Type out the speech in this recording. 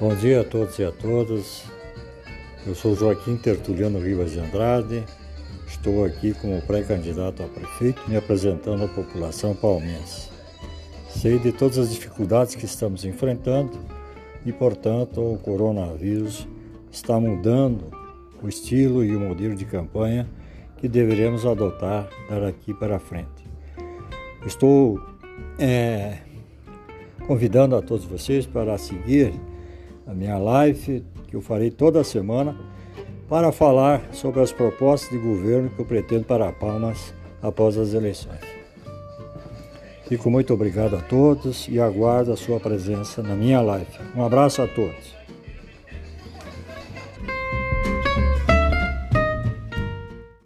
Bom dia a todos e a todas. Eu sou Joaquim Tertuliano Rivas de Andrade. Estou aqui como pré-candidato a prefeito, me apresentando à população palmense. Sei de todas as dificuldades que estamos enfrentando e, portanto, o coronavírus está mudando o estilo e o modelo de campanha que deveremos adotar daqui para frente. Estou é, convidando a todos vocês para seguir a minha live que eu farei toda semana para falar sobre as propostas de governo que eu pretendo para Palmas após as eleições. Fico muito obrigado a todos e aguardo a sua presença na minha live. Um abraço a todos.